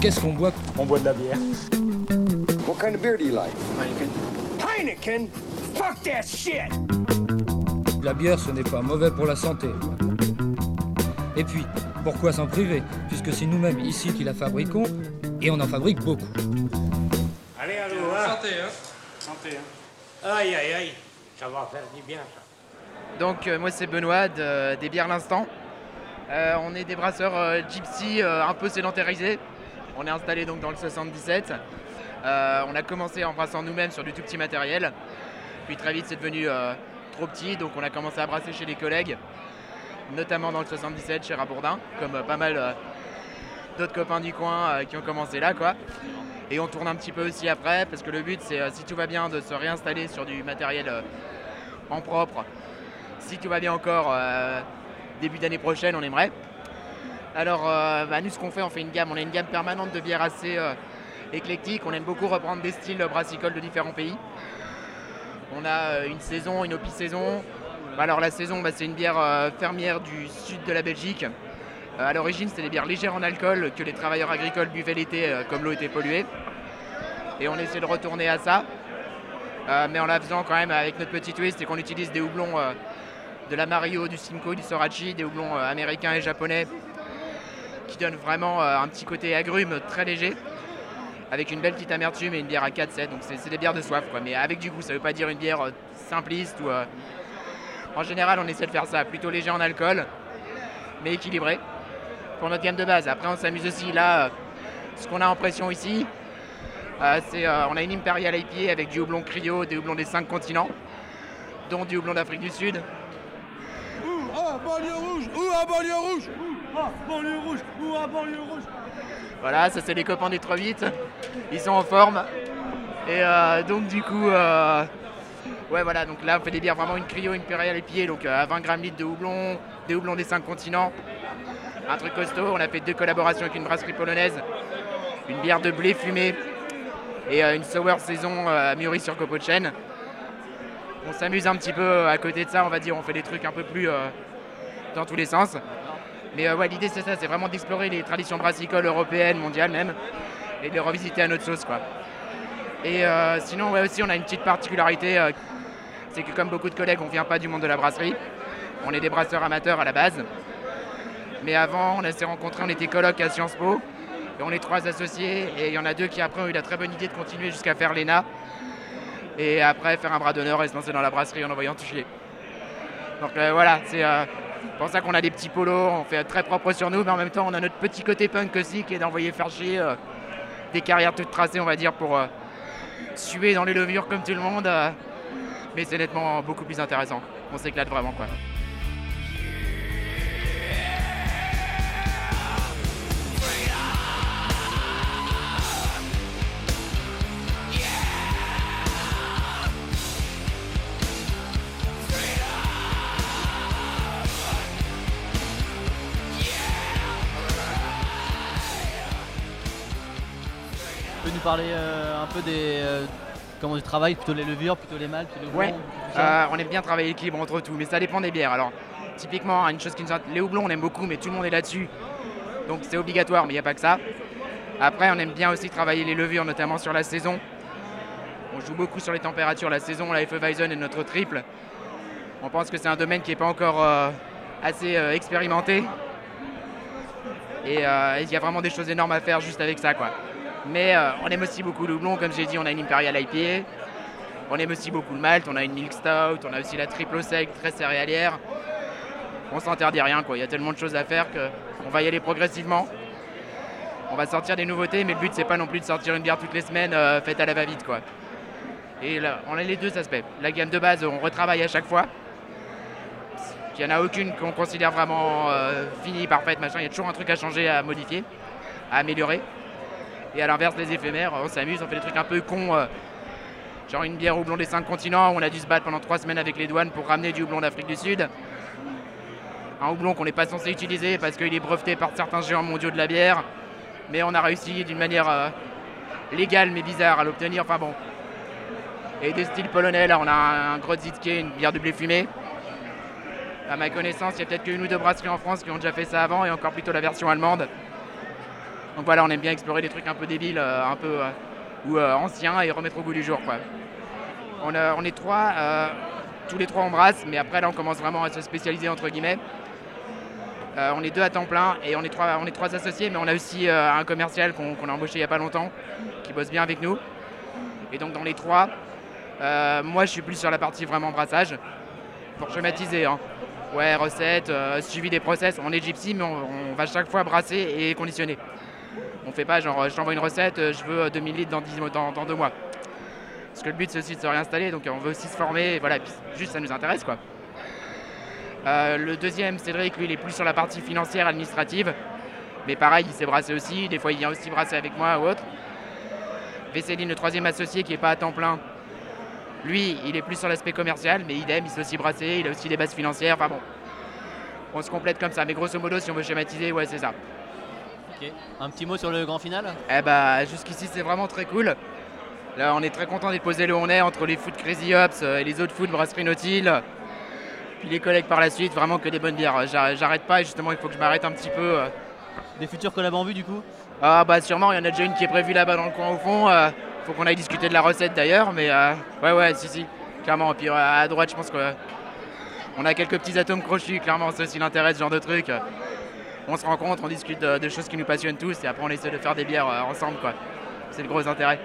Qu'est-ce qu'on boit? On boit de la bière. What kind of beer do you like? Heineken? Fuck that shit! La bière, ce n'est pas mauvais pour la santé. Et puis, pourquoi s'en priver? Puisque c'est nous-mêmes ici qui la fabriquons, et on en fabrique beaucoup. Allez, allô, Santé, hein Santé, hein Aïe, aïe, aïe, ça va faire du bien ça. Donc euh, moi c'est Benoît de- des bières l'instant. Euh, on est des brasseurs euh, gypsy euh, un peu sédentarisés. On est installé donc dans le 77. Euh, on a commencé en brassant nous-mêmes sur du tout petit matériel. Puis très vite c'est devenu euh, trop petit donc on a commencé à brasser chez les collègues, notamment dans le 77 chez Rabourdin, comme euh, pas mal d'autres copains du coin qui ont commencé là. Et on tourne un petit peu aussi après parce que le but c'est si tout va bien de se réinstaller sur du matériel en propre si tout va bien encore, début d'année prochaine, on aimerait. Alors, euh, bah, nous, ce qu'on fait, on fait une gamme. On a une gamme permanente de bières assez euh, éclectique. On aime beaucoup reprendre des styles brassicoles de différents pays. On a euh, une saison, une opi-saison. Bah, alors, la saison, bah, c'est une bière fermière du sud de la Belgique. Euh, à l'origine, c'était des bières légères en alcool que les travailleurs agricoles buvaient l'été, comme l'eau était polluée. Et on essaie de retourner à ça. Mais en la faisant quand même avec notre petit twist, c'est qu'on utilise des houblons de la Mario, du Simcoe, du Sorachi, des houblons américains et japonais qui donnent vraiment euh, un petit côté agrume très léger avec une belle petite amertume et une bière à 4-7. Donc c'est des bières de soif quoi, mais avec du goût. Ça veut pas dire une bière euh, simpliste ou. euh, En général, on essaie de faire ça plutôt léger en alcool, mais équilibré pour notre gamme de base. Après, on s'amuse aussi là. ce qu'on a en pression ici, c'est euh, on a une Imperial IPA avec du houblon cryo, des houblons des 5 continents, dont du houblon d'Afrique du Sud. Voilà, ça c'est les copains du 3-8. Ils sont en forme. Et euh, donc du coup, euh, ouais voilà, donc là on fait des bières vraiment une cryo, une impériale épiée, donc euh, à 20 grammes litres de houblon, des houblons des 5 continents. Un truc costaud, on a fait deux collaborations avec une brasserie polonaise, une bière de blé fumé et une sour saison euh, mûrie sur copeaux de chêne. On s'amuse un petit peu à côté de ça, on va dire, on fait des trucs un peu plus dans tous les sens. Mais euh, ouais, l'idée c'est ça, c'est vraiment d'explorer les traditions brassicoles européennes, mondiales même, et de les revisiter à notre sauce quoi. Et euh, sinon, ouais, aussi on a une petite particularité, euh, c'est que comme beaucoup de collègues, on vient pas du monde de la brasserie. On est des brasseurs amateurs à la base. Mais avant, on s'est rencontrés, on était coloc à Sciences Po. Et on est trois associés et il y en a deux qui après ont eu la très bonne idée de continuer jusqu'à faire l'ENA. Et après faire un bras d'honneur et se lancer dans la brasserie en envoyant toucher. Donc euh, voilà, c'est pour ça qu'on a des petits polos, on fait très propre sur nous, mais en même temps on a notre petit côté punk aussi qui est d'envoyer faire chier euh, des carrières toutes tracées, on va dire, pour euh, suer dans les levures comme tout le monde. euh, mais c'est nettement beaucoup plus intéressant. On s'éclate vraiment quoi. Parler euh, un peu des euh, comment du travail, plutôt les levures, plutôt les mâles, plutôt les Ouais, houblons, euh, on aime bien travailler l'équilibre entre tout, mais ça dépend des bières. Alors, typiquement, une chose qui nous les houblons, on aime beaucoup, mais tout le monde est là-dessus. Donc c'est obligatoire, mais il n'y a pas que ça. Après, on aime bien aussi travailler les levures, notamment sur la saison. On joue beaucoup sur les températures. La saison, la Hefeweizen est notre triple. On pense que c'est un domaine qui n'est pas encore euh, assez euh, expérimenté. Et euh, il y a vraiment des choses énormes à faire juste avec ça, quoi. Mais euh, on aime aussi beaucoup le houblon, comme j'ai dit, on a une Imperial IPA. On aime aussi beaucoup le malt, on a une milk stout, on a aussi la triple sec très céréalière. On s'interdit rien quoi, il y a tellement de choses à faire qu'on va y aller progressivement. On va sortir des nouveautés, mais le but c'est pas non plus de sortir une bière toutes les semaines euh, faite à la va-vite. Et là, on a les deux aspects. La gamme de base, on retravaille à chaque fois. Il n'y en a aucune qu'on considère vraiment euh, finie, parfaite, machin. Il y a toujours un truc à changer, à modifier, à améliorer. Et à l'inverse, les éphémères, on s'amuse, on fait des trucs un peu cons. euh, genre une bière houblon des cinq continents, où on a dû se battre pendant trois semaines avec les douanes pour ramener du houblon d'Afrique du Sud. Un houblon qu'on n'est pas censé utiliser parce qu'il est breveté par certains géants mondiaux de la bière. Mais on a réussi d'une manière euh, légale mais bizarre à l'obtenir. Enfin bon. Et des styles polonais, là on a un, Grodzickie, une bière de blé fumé. À ma connaissance, il y a peut-être qu'une ou deux brasseries en France qui ont déjà fait ça avant et encore plutôt la version allemande. Donc voilà, on aime bien explorer des trucs un peu débiles, euh, un peu euh, ou euh, anciens et remettre au goût du jour. Quoi. On, est trois, tous les trois on brasse, mais après là on commence vraiment à se spécialiser entre guillemets. On est deux à temps plein et on est trois, associés, mais on a aussi un commercial qu'on a embauché il n'y a pas longtemps, qui bosse bien avec nous. Et donc dans les trois, moi je suis plus sur la partie vraiment brassage, pour schématiser. hein. Ouais, recettes, suivi des process. On est gypsy, mais on va chaque fois brasser et conditionner. On fait pas genre, euh, je t'envoie une recette, euh, je veux euh, 2000 litres dans, 10 mois- dans, dans deux mois. Parce que le but c'est aussi de se réinstaller, donc euh, on veut aussi se former, voilà, puis juste ça nous intéresse quoi. Euh, le deuxième, Cédric, lui, il est plus sur la partie financière, administrative. Mais pareil, il s'est brassé aussi. Des fois, il vient aussi brasser avec moi ou autre. Vesseline, le troisième associé, qui n'est pas à temps plein. Lui, il est plus sur l'aspect commercial, mais idem, il s'est aussi brassé. Il a aussi des bases financières. Enfin bon, on se complète comme ça. Mais grosso modo, si on veut schématiser, ouais, c'est ça. Ok. Un petit mot sur le grand final Eh bah, jusqu'ici, c'est vraiment très cool. Là, on est très content d'être posé là où on est, entre les foot Crazy Hops euh, et les autres foot Brasserie Nautil. Puis les collègues par la suite, vraiment que des bonnes bières. J'a- J'arrête pas et justement, il faut que je m'arrête un petit peu. euh. Des futurs collabs en vue du coup Ah bah sûrement, il y en a déjà une qui est prévue là-bas dans le coin au fond. euh, faut qu'on aille discuter de la recette d'ailleurs, mais euh, ouais ouais, si si, clairement. Et puis euh, à droite, je pense que on a quelques petits atomes crochus. Clairement, c'est aussi l'intérêt ce genre de truc. On se rencontre, on discute de, choses qui nous passionnent tous, et après on essaie de faire des bières euh, ensemble quoi. C'est le gros intérêt.